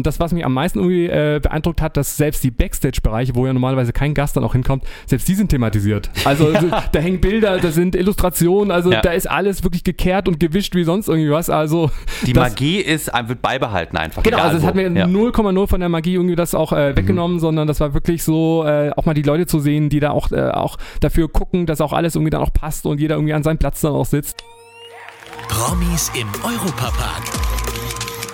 Und das, was mich am meisten irgendwie äh, beeindruckt hat, dass selbst die Backstage-Bereiche, wo ja normalerweise kein Gast dann auch hinkommt, selbst die sind thematisiert. Also ja. da hängen Bilder, da sind Illustrationen, also ja. da ist alles wirklich gekehrt und gewischt wie sonst irgendwie was. Also die das, Magie ist, wird beibehalten einfach. Genau, also es hat mir 0,0 von der Magie irgendwie das auch äh, weggenommen, mhm. sondern das war wirklich so, äh, auch mal die Leute zu sehen, die da auch, äh, auch dafür gucken, dass auch alles irgendwie dann auch passt und jeder irgendwie an seinem Platz dann auch sitzt. Promis im Europapark.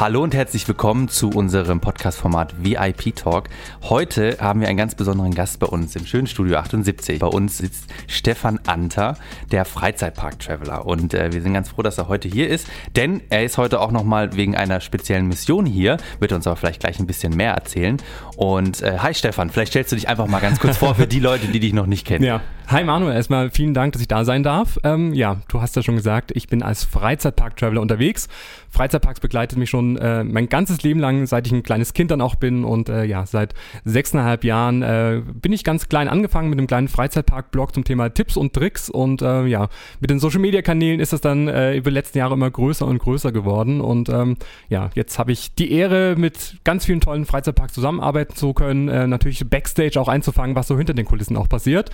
Hallo und herzlich willkommen zu unserem Podcast-Format VIP Talk. Heute haben wir einen ganz besonderen Gast bei uns im schönen Studio 78. Bei uns sitzt Stefan Anter, der Freizeitpark-Traveler. Und äh, wir sind ganz froh, dass er heute hier ist, denn er ist heute auch nochmal wegen einer speziellen Mission hier, wird uns aber vielleicht gleich ein bisschen mehr erzählen. Und äh, hi Stefan, vielleicht stellst du dich einfach mal ganz kurz vor für die Leute, die dich noch nicht kennen. Ja. Hi Manuel, erstmal vielen Dank, dass ich da sein darf. Ähm, ja, du hast ja schon gesagt, ich bin als Freizeitpark-Traveler unterwegs. Freizeitparks begleitet mich schon äh, mein ganzes Leben lang, seit ich ein kleines Kind dann auch bin. Und äh, ja, seit sechseinhalb Jahren äh, bin ich ganz klein angefangen mit einem kleinen Freizeitpark-Blog zum Thema Tipps und Tricks. Und äh, ja, mit den Social-Media-Kanälen ist das dann äh, über die letzten Jahre immer größer und größer geworden. Und ähm, ja, jetzt habe ich die Ehre, mit ganz vielen tollen Freizeitparks zusammenarbeiten zu können. Äh, natürlich Backstage auch einzufangen, was so hinter den Kulissen auch passiert.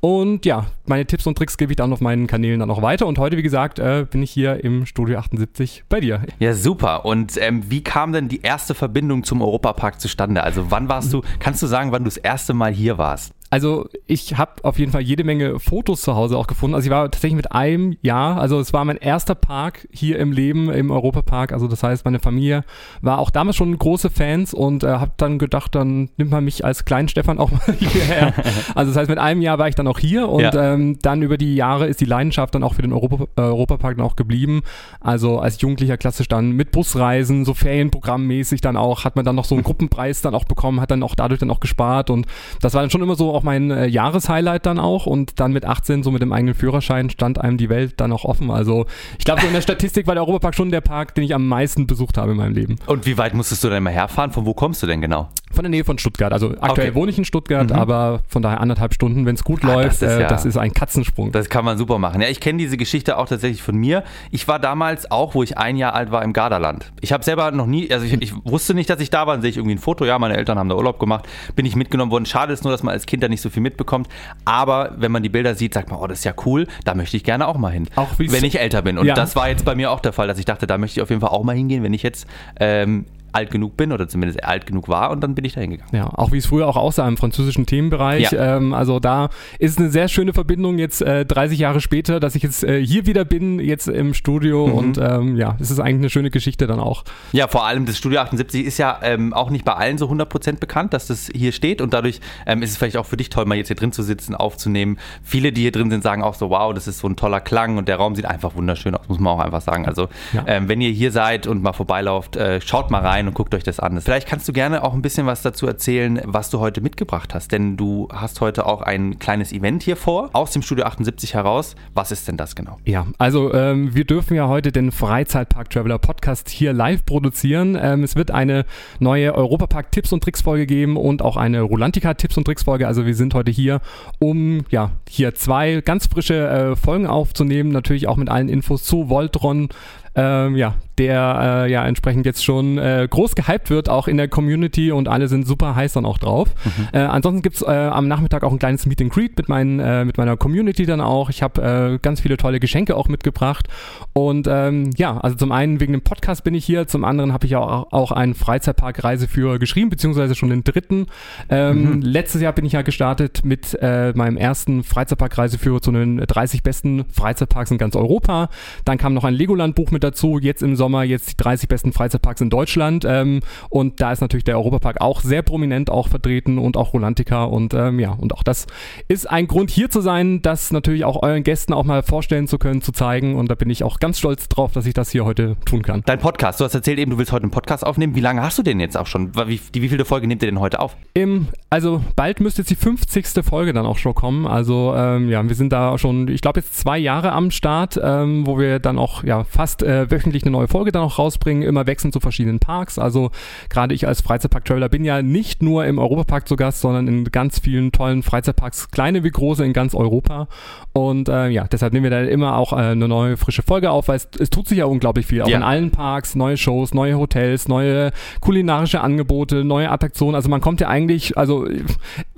Und ja, meine Tipps und Tricks gebe ich dann auf meinen Kanälen dann auch weiter. Und heute, wie gesagt, äh, bin ich hier im Studio 78 bei dir. Ja, super. Und ähm, wie kam denn die erste Verbindung zum Europapark zustande? Also wann warst du, kannst du sagen, wann du das erste Mal hier warst? Also ich habe auf jeden Fall jede Menge Fotos zu Hause auch gefunden. Also ich war tatsächlich mit einem Jahr, also es war mein erster Park hier im Leben, im Europapark. Also das heißt, meine Familie war auch damals schon große Fans und äh, habe dann gedacht, dann nimmt man mich als kleinen Stefan auch mal hierher. also das heißt, mit einem Jahr war ich dann auch hier und ja. ähm, dann über die Jahre ist die Leidenschaft dann auch für den Europa, äh, Europapark dann auch geblieben. Also als Jugendlicher klassisch dann mit Busreisen, so Ferienprogrammmäßig dann auch, hat man dann noch so einen Gruppenpreis dann auch bekommen, hat dann auch dadurch dann auch gespart und das war dann schon immer so auch mein äh, Jahreshighlight dann auch und dann mit 18, so mit dem eigenen Führerschein, stand einem die Welt dann auch offen. Also ich glaube, so in der Statistik war der Europapark schon der Park, den ich am meisten besucht habe in meinem Leben. Und wie weit musstest du denn mal herfahren? Von wo kommst du denn genau? Von der Nähe von Stuttgart. Also aktuell okay. wohne ich in Stuttgart, mhm. aber von daher anderthalb Stunden, wenn es gut ah, läuft. Das ist, äh, ja, das ist, ein Katzensprung. Das kann man super machen. Ja, ich kenne diese Geschichte auch tatsächlich von mir. Ich war damals auch, wo ich ein Jahr alt war, im Gardaland. Ich habe selber noch nie, also ich, ich, wusste nicht, dass ich da war. Dann sehe ich irgendwie ein Foto. Ja, meine Eltern haben da Urlaub gemacht. Bin ich mitgenommen worden. Schade ist nur, dass man als Kind da nicht so viel mitbekommt. Aber wenn man die Bilder sieht, sagt man, oh, das ist ja cool. Da möchte ich gerne auch mal hin. Auch wenn ich älter bin. Und ja. das war jetzt bei mir auch der Fall, dass ich dachte, da möchte ich auf jeden Fall auch mal hingehen, wenn ich jetzt ähm, alt genug bin oder zumindest alt genug war und dann bin ich da hingegangen. Ja, auch wie es früher auch aussah im französischen Themenbereich. Ja. Ähm, also da ist eine sehr schöne Verbindung jetzt äh, 30 Jahre später, dass ich jetzt äh, hier wieder bin, jetzt im Studio mhm. und ähm, ja, es ist eigentlich eine schöne Geschichte dann auch. Ja, vor allem das Studio 78 ist ja ähm, auch nicht bei allen so 100% bekannt, dass das hier steht und dadurch ähm, ist es vielleicht auch für dich toll, mal jetzt hier drin zu sitzen, aufzunehmen. Viele, die hier drin sind, sagen auch so, wow, das ist so ein toller Klang und der Raum sieht einfach wunderschön aus, muss man auch einfach sagen. Also ja. Ähm, wenn ihr hier seid und mal vorbeilauft, äh, schaut mal rein und guckt euch das an. Vielleicht kannst du gerne auch ein bisschen was dazu erzählen, was du heute mitgebracht hast, denn du hast heute auch ein kleines Event hier vor, aus dem Studio 78 heraus. Was ist denn das genau? Ja, also ähm, wir dürfen ja heute den Freizeitpark Traveler Podcast hier live produzieren. Ähm, es wird eine neue Europapark Tipps und Tricks Folge geben und auch eine Rolantica Tipps und Tricks Folge. Also wir sind heute hier, um ja hier zwei ganz frische äh, Folgen aufzunehmen, natürlich auch mit allen Infos zu Voltron, ähm, ja, der äh, ja entsprechend jetzt schon äh, groß gehypt wird, auch in der Community und alle sind super heiß dann auch drauf. Mhm. Äh, ansonsten gibt es äh, am Nachmittag auch ein kleines Meet and Greet mit, meinen, äh, mit meiner Community dann auch. Ich habe äh, ganz viele tolle Geschenke auch mitgebracht und ähm, ja, also zum einen wegen dem Podcast bin ich hier, zum anderen habe ich auch, auch einen Freizeitpark-Reiseführer geschrieben, beziehungsweise schon den dritten. Ähm, mhm. Letztes Jahr bin ich ja gestartet mit meinem ersten Freizeitpark-Reiseführer zu den 30 besten Freizeitparks in ganz Europa. Dann kam noch ein Legoland-Buch mit dazu, jetzt im Sommer jetzt die 30 besten Freizeitparks in Deutschland ähm, und da ist natürlich der Europapark auch sehr prominent auch vertreten und auch Rolantica und ähm, ja, und auch das ist ein Grund hier zu sein, das natürlich auch euren Gästen auch mal vorstellen zu können, zu zeigen und da bin ich auch ganz stolz drauf, dass ich das hier heute tun kann. Dein Podcast, du hast erzählt eben, du willst heute einen Podcast aufnehmen. Wie lange hast du den jetzt auch schon? Wie, die, wie viele Folge nehmt ihr denn heute auf? Im Also bald müsste jetzt die 50. Folge dann auch schon kommen. Also ähm, ja, wir sind da schon, ich glaube jetzt zwei Jahre am Start, ähm, wo wir dann auch ja fast äh, wöchentlich eine neue Folge dann auch rausbringen, immer wechseln zu verschiedenen Parks. Also gerade ich als Freizeitpark-Traveler bin ja nicht nur im Europapark zu Gast, sondern in ganz vielen tollen Freizeitparks, kleine wie große in ganz Europa. Und äh, ja, deshalb nehmen wir da immer auch äh, eine neue frische Folge auf, weil es, es tut sich ja unglaublich viel. Auch Ja. in allen Parks, neue Shows, neue Hotels, neue kulinarische Angebote, neue Attraktionen. Also man kommt ja eigentlich, also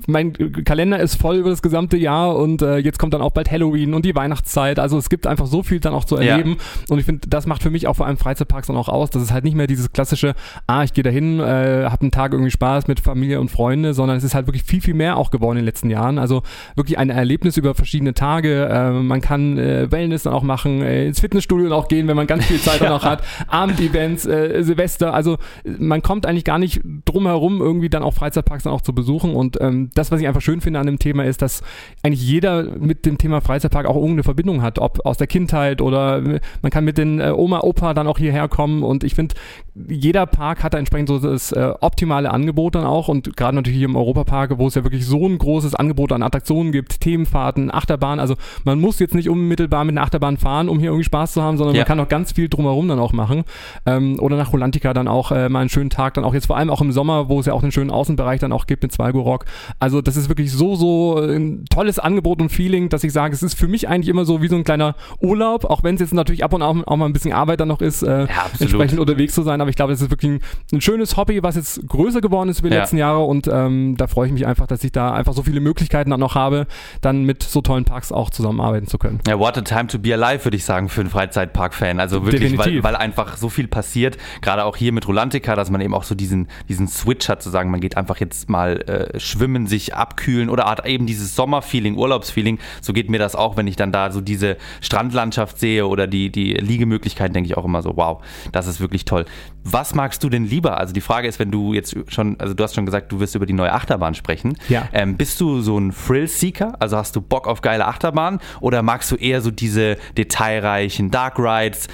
mein Kalender ist voll über das gesamte Jahr und äh, jetzt kommt dann auch bald Halloween und die Weihnachtszeit. Also es gibt einfach so viel dann auch zu Ja. erleben. Und ich finde, das macht für mich auch vor allem Freizeitparks dann auch aus, dass es halt nicht mehr dieses klassische, ah, ich gehe dahin, äh, habe einen Tag irgendwie Spaß mit Familie und Freunde, sondern es ist halt wirklich viel, viel mehr auch geworden in den letzten Jahren. Also wirklich ein Erlebnis über verschiedene Tage. Äh, man kann äh, Wellness dann auch machen, äh, ins Fitnessstudio dann auch gehen, wenn man ganz viel Zeit dann auch hat. Abendevents, äh, Silvester. Also äh, man kommt eigentlich gar nicht drum herum, irgendwie dann auch Freizeitparks dann auch zu besuchen. Und ähm, das, was ich einfach schön finde an dem Thema, ist, dass eigentlich jeder mit dem Thema Freizeitpark auch irgendeine Verbindung hat, ob aus der Kindheit oder äh, man kann mit den äh, Oma, Opa dann auch hierher kommen. Und ich finde, jeder Park hat da entsprechend so das äh, optimale Angebot dann auch. Und gerade natürlich hier im Europapark, wo es ja wirklich so ein großes Angebot an Attraktionen gibt, Themenfahrten, Achterbahn. Also man muss jetzt nicht unmittelbar mit einer Achterbahn fahren, um hier irgendwie Spaß zu haben, sondern Ja. man kann auch ganz viel drumherum dann auch machen. Ähm, oder nach Rolantica dann auch äh, mal einen schönen Tag, dann auch jetzt vor allem auch im Sommer, wo es ja auch einen schönen Außenbereich dann auch gibt mit Zwalgorock. Also das ist wirklich so, so ein tolles Angebot und Feeling, dass ich sage, es ist für mich eigentlich immer so wie so ein kleiner Urlaub, auch wenn es jetzt natürlich ab und an auch mal ein bisschen Arbeit dann noch ist, äh, absolut. entsprechend unterwegs zu sein. Aber ich glaube, es ist wirklich ein, ein schönes Hobby, was jetzt größer geworden ist über die Ja. letzten Jahre und ähm, da freue ich mich einfach, dass ich da einfach so viele Möglichkeiten dann noch habe, dann mit so tollen Parks auch zusammenarbeiten zu können. Ja, what a time to be alive, würde ich sagen, für einen Freizeitpark-Fan. Also wirklich, weil, weil einfach so viel passiert. Gerade auch hier mit Rolantica, dass man eben auch so diesen, diesen Switch hat, zu sagen, man geht einfach jetzt mal äh, schwimmen, sich abkühlen oder hat eben dieses Sommerfeeling, Urlaubsfeeling. So geht mir das auch, wenn ich dann da so diese Strandlandschaft sehe oder die, die Liegemöglichkeiten, denke ich auch immer so, wow, das ist wirklich toll. Was magst du denn lieber? Also die Frage ist, wenn du jetzt schon, also du hast schon gesagt, du wirst über die neue Achterbahn sprechen. Ja. Ähm, bist du so ein Thrill-Seeker? Also hast du Bock auf geile Achterbahn? Oder magst du eher so diese detailreichen Dark Rides?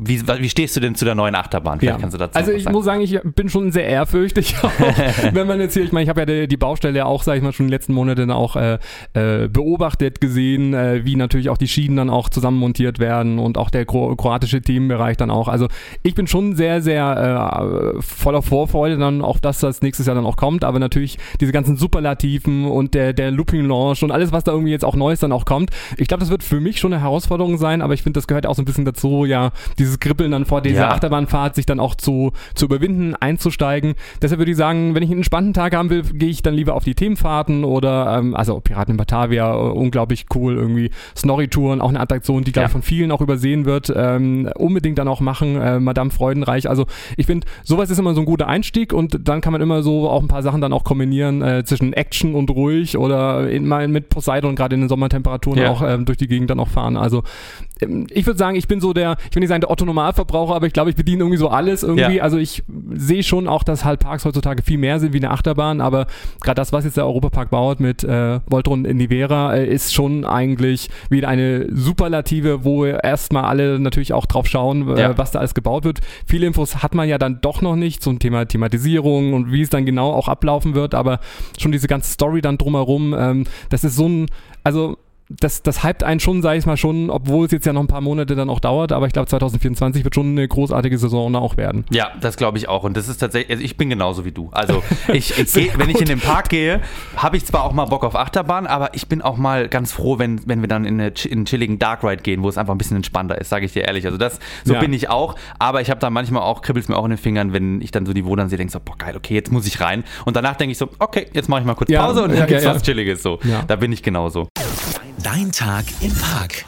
Wie, wie stehst du denn zu der neuen Achterbahn? Vielleicht kannst du dazu also ich sagen. muss sagen, ich bin schon sehr ehrfürchtig, auch, wenn man jetzt hier, ich meine, ich habe ja die, die Baustelle auch, sage ich mal, schon in den letzten Monaten auch äh, äh, beobachtet, gesehen, äh, wie natürlich auch die Schienen dann auch zusammenmontiert werden und auch der kro kroatische Themenbereich dann auch. Also ich bin schon sehr, sehr äh, voller Vorfreude dann auf das, was nächstes Jahr dann auch kommt, aber natürlich diese ganzen Superlativen und der, der Looping Launch und alles, was da irgendwie jetzt auch Neues dann auch kommt. Ich glaube, das wird für mich schon eine Herausforderung sein, aber ich finde, das gehört auch so ein bisschen dazu, ja, dieses Kribbeln dann vor dieser Ja. Achterbahnfahrt, sich dann auch zu, zu überwinden, einzusteigen. Deshalb würde ich sagen, wenn ich einen entspannten Tag haben will, gehe ich dann lieber auf die Themenfahrten oder, ähm, also Piraten in Batavia, äh, unglaublich cool, irgendwie Snorri-Touren, auch eine Attraktion, die, glaube ich, Ja. von vielen auch übersehen wird, ähm, unbedingt dann auch machen, äh, Madame Freudenreich. Also ich finde, sowas ist immer so ein guter Einstieg und dann kann man immer so auch ein paar Sachen dann auch kombinieren äh, zwischen Action und ruhig oder in, mal mit Poseidon gerade in den Sommertemperaturen Ja. auch ähm, durch die Gegend dann auch fahren. Also ähm, ich würde sagen, ich bin so der, ich will nicht sagen der Otto Normalverbraucher, aber ich glaube, ich bediene irgendwie so alles irgendwie. Ja. Also ich sehe schon auch, dass halt Parks heutzutage viel mehr sind wie eine Achterbahn, aber gerade das, was jetzt der Europapark baut mit äh, Voltron in die Vera, äh, ist schon eigentlich wieder eine Superlative, wo erstmal alle natürlich auch drauf schauen, äh, Ja. was da alles gebaut wird. Viele Infos hat man ja dann doch noch nicht zum Thema Thematisierung und wie es dann genau auch ablaufen wird, aber schon diese ganze Story dann drumherum, ähm, das ist so ein, also das, das hypt einen schon, sage ich mal schon, obwohl es jetzt ja noch ein paar Monate dann auch dauert, aber ich glaube 2024 wird schon eine großartige Saison auch werden. Ja, das glaube ich auch. Und das ist tatsächlich, also ich bin genauso wie du. Also ich, ich geh, wenn ich in den Park gehe, habe ich zwar auch mal Bock auf Achterbahn, aber ich bin auch mal ganz froh, wenn, wenn wir dann in, eine, in einen chilligen Dark Ride gehen, wo es einfach ein bisschen entspannter ist, sage ich dir ehrlich. Also das, so Ja. bin ich auch. Aber ich habe dann manchmal auch, kribbelt es mir auch in den Fingern, wenn ich dann so die Wohnung sehe, denke so, boah geil, okay, jetzt muss ich rein. Und danach denke ich so, okay, jetzt mache ich mal kurz Ja, Pause und ja, dann gibt's ja, ja. was Chilliges so. Ja. Da bin ich genauso. Dein Tag im Park.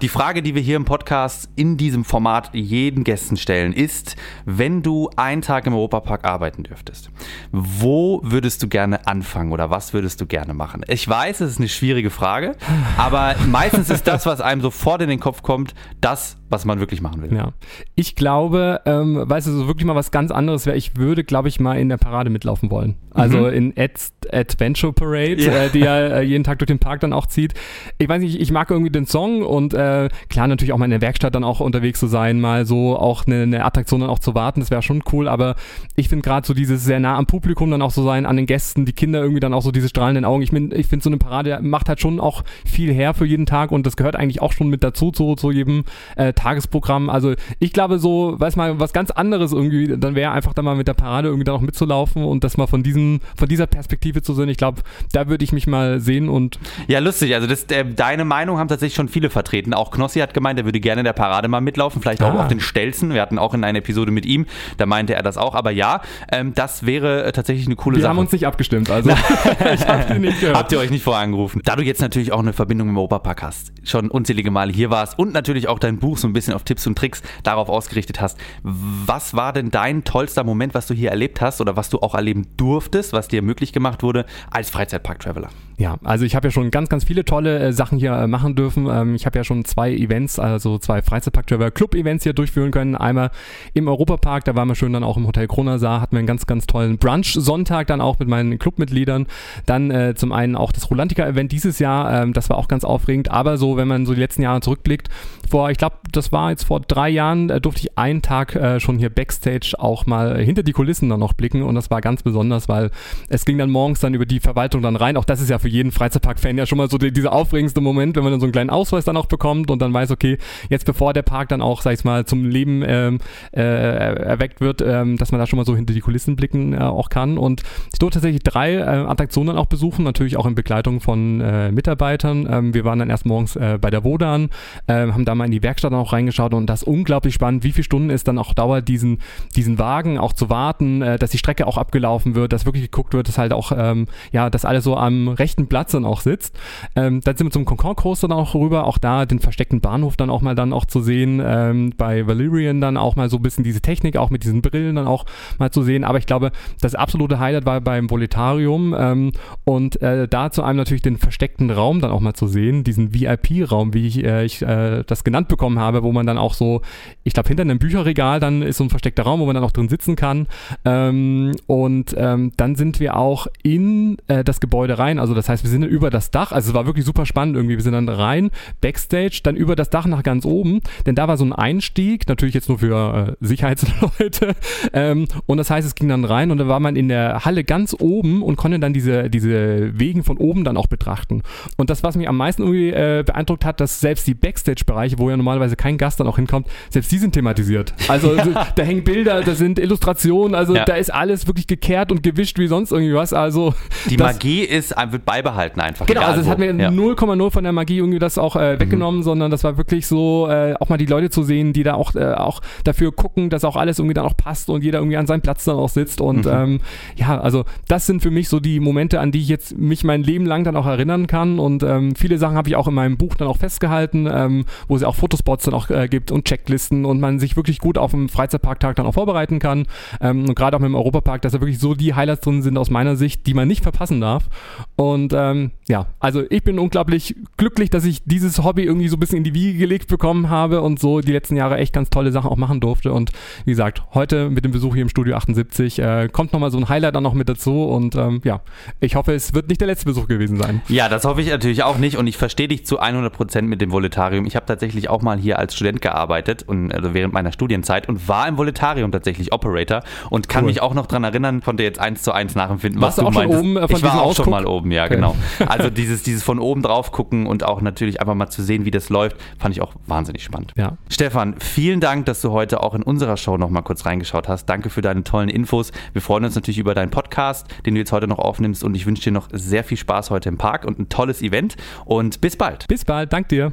Die Frage, die wir hier im Podcast in diesem Format jeden Gästen stellen, ist, wenn du einen Tag im Europapark arbeiten dürftest, wo würdest du gerne anfangen oder was würdest du gerne machen? Ich weiß, es ist eine schwierige Frage, aber meistens ist das, was einem sofort in den Kopf kommt, das, was man wirklich machen will. Ja. Ich glaube, ähm, weißt du, so wirklich mal was ganz anderes wäre, ich würde, glaube ich, mal in der Parade mitlaufen wollen. Also mhm. in Ed's Adventure Parade, ja. äh, die ja äh, jeden Tag durch den Park dann auch zieht. Ich weiß nicht, ich mag irgendwie den Song und äh, klar natürlich auch mal in der Werkstatt dann auch unterwegs zu sein, mal so auch eine, eine Attraktion dann auch zu warten, das wäre schon cool, aber ich finde gerade so dieses sehr nah am Publikum dann auch so sein, an den Gästen, die Kinder irgendwie dann auch so diese strahlenden Augen. Ich, mein, ich finde so eine Parade macht halt schon auch viel her für jeden Tag und das gehört eigentlich auch schon mit dazu zu, zu jedem äh, Tagesprogramm. Also ich glaube so, weiß mal, was ganz anderes irgendwie, dann wäre einfach da mal mit der Parade irgendwie dann auch mitzulaufen und das mal von diesem, von dieser Perspektive zu sehen. Ich glaube, da würde ich mich mal sehen und. Ja, lustig. Also das, äh, deine Meinung haben tatsächlich schon viele vertreten. Auch Knossi hat gemeint, er würde gerne in der Parade mal mitlaufen, vielleicht auch ah. auf den Stelzen. Wir hatten auch in einer Episode mit ihm, da meinte er das auch. Aber ja, ähm, das wäre äh, tatsächlich eine coole Wir Sache. Wir haben uns nicht abgestimmt, also ich habe sie nicht gehört. Habt ihr euch nicht vorher angerufen? Da du jetzt natürlich auch eine Verbindung im Europapark hast, schon unzählige Male hier warst und natürlich auch dein Buch so ein bisschen auf Tipps und Tricks darauf ausgerichtet hast. Was war denn dein tollster Moment, was du hier erlebt hast oder was du auch erleben durftest, was dir möglich gemacht wurde als Freizeitpark-Traveler? Ja, also ich habe ja schon ganz, ganz viele tolle äh, Sachen hier äh, machen dürfen. Ähm, ich habe ja schon zwei Events, also zwei Freizeitpark-Traveler-Club-Events hier durchführen können. Einmal im Europapark, da waren wir schön dann auch im Hotel Kronasar, hatten wir einen ganz, ganz tollen Brunch-Sonntag dann auch mit meinen Clubmitgliedern. Dann äh, zum einen auch das Rolantica-Event dieses Jahr, ähm, das war auch ganz aufregend. Aber so, wenn man so die letzten Jahre zurückblickt, vor, ich glaube, das war jetzt vor drei Jahren, äh, durfte ich einen Tag äh, schon hier Backstage auch mal hinter die Kulissen dann noch blicken und das war ganz besonders, weil es ging dann morgens dann über die Verwaltung dann rein. Auch das ist ja für jeden Freizeitpark-Fan ja schon mal so die, dieser aufregendste Moment, wenn man dann so einen kleinen Ausweis dann auch bekommt und dann weiß, okay, jetzt bevor der Park dann auch, sag ich mal, zum Leben ähm, äh, erweckt wird, ähm, dass man da schon mal so hinter die Kulissen blicken äh, auch kann. Und ich durfte tatsächlich drei äh, Attraktionen auch besuchen, natürlich auch in Begleitung von äh, Mitarbeitern. Ähm, wir waren dann erst morgens äh, bei der Wodan, äh, haben da mal in die Werkstatt auch reingeschaut und das ist unglaublich spannend, wie viele Stunden es dann auch dauert, diesen, diesen Wagen auch zu warten, dass die Strecke auch abgelaufen wird, dass wirklich geguckt wird, dass halt auch, ähm, ja, dass alles so am rechten Platz dann auch sitzt. Ähm, dann sind wir zum Concorde Coaster dann auch rüber, auch da den versteckten Bahnhof dann auch mal dann auch zu sehen, ähm, bei Valerian dann auch mal so ein bisschen diese Technik auch mit diesen Brillen dann auch mal zu sehen, aber ich glaube, das absolute Highlight war beim Voletarium ähm, und äh, da zu einem natürlich den versteckten Raum dann auch mal zu sehen, diesen VIP-Raum, wie ich, äh, ich äh, das genannt bekommen habe, wo man dann auch so, ich glaube, hinter einem Bücherregal dann ist so ein versteckter Raum, wo man dann auch drin sitzen kann. Ähm, und ähm, dann sind wir auch in äh, das Gebäude rein, also das heißt, wir sind über das Dach, also es war wirklich super spannend irgendwie, wir sind dann rein, Backstage, dann über das Dach nach ganz oben, denn da war so ein Einstieg, natürlich jetzt nur für äh, Sicherheitsleute. Ähm, und das heißt, es ging dann rein und da war man in der Halle ganz oben und konnte dann diese, diese Wegen von oben dann auch betrachten. Und das, was mich am meisten irgendwie äh, beeindruckt hat, dass selbst die Backstage-Bereiche, wo ja normalerweise kein Gast dann auch hinkommt, selbst die sind thematisiert. Also ja. da hängen Bilder, da sind Illustrationen, also ja. da ist alles wirklich gekehrt und gewischt wie sonst irgendwie was. Also die das, Magie ist, wird beibehalten einfach. Genau, also es hat mir 0,0 ja. von der Magie irgendwie das auch äh, weggenommen, mhm. sondern das war wirklich so, äh, auch mal die Leute zu sehen, die da auch, äh, auch dafür gucken, dass auch alles irgendwie dann auch passt und jeder irgendwie an seinem Platz dann auch sitzt. Und mhm. ähm, ja, also das sind für mich so die Momente, an die ich jetzt mich mein Leben lang dann auch erinnern kann. Und ähm, viele Sachen habe ich auch in meinem Buch dann auch festgehalten, ähm, wo es auch Fotospots dann auch äh, gibt und Checklisten und man sich wirklich gut auf dem Freizeitparktag dann auch vorbereiten kann. Ähm, und gerade auch mit dem Europapark, dass da wirklich so die Highlights drin sind aus meiner Sicht, die man nicht verpassen darf. Und ähm, ja, also ich bin unglaublich glücklich, dass ich dieses Hobby irgendwie so ein bisschen in die Wiege gelegt bekommen habe und so die letzten Jahre echt ganz tolle Sachen auch machen durfte. Und wie gesagt, heute mit dem Besuch hier im Studio 78 äh, kommt nochmal so ein Highlight dann noch mit dazu. Und ähm, ja, ich hoffe, es wird nicht der letzte Besuch gewesen sein. Ja, das hoffe ich natürlich auch nicht. Und ich verstehe dich zu 100 Prozent mit dem Voletarium. Ich habe tatsächlich auch mal hier als Student gearbeitet und also während meiner Studienzeit und war im Voletarium tatsächlich Operator und kann cool. mich auch noch daran erinnern, konnte jetzt eins zu eins nachempfinden, was Warst du, du meinst. Oben, äh, ich war auch Ausguck? schon mal oben, ja, okay. genau. Also dieses, dieses von oben drauf gucken und auch natürlich einfach mal zu sehen, wie das läuft, fand ich auch wahnsinnig spannend. Ja. Stefan, vielen Dank, dass du heute auch in unserer Show noch mal kurz reingeschaut hast. Danke für deine tollen Infos. Wir freuen uns natürlich über deinen Podcast, den du jetzt heute noch aufnimmst und ich wünsche dir noch sehr viel Spaß heute im Park und ein tolles Event und bis bald. Bis bald, dank dir.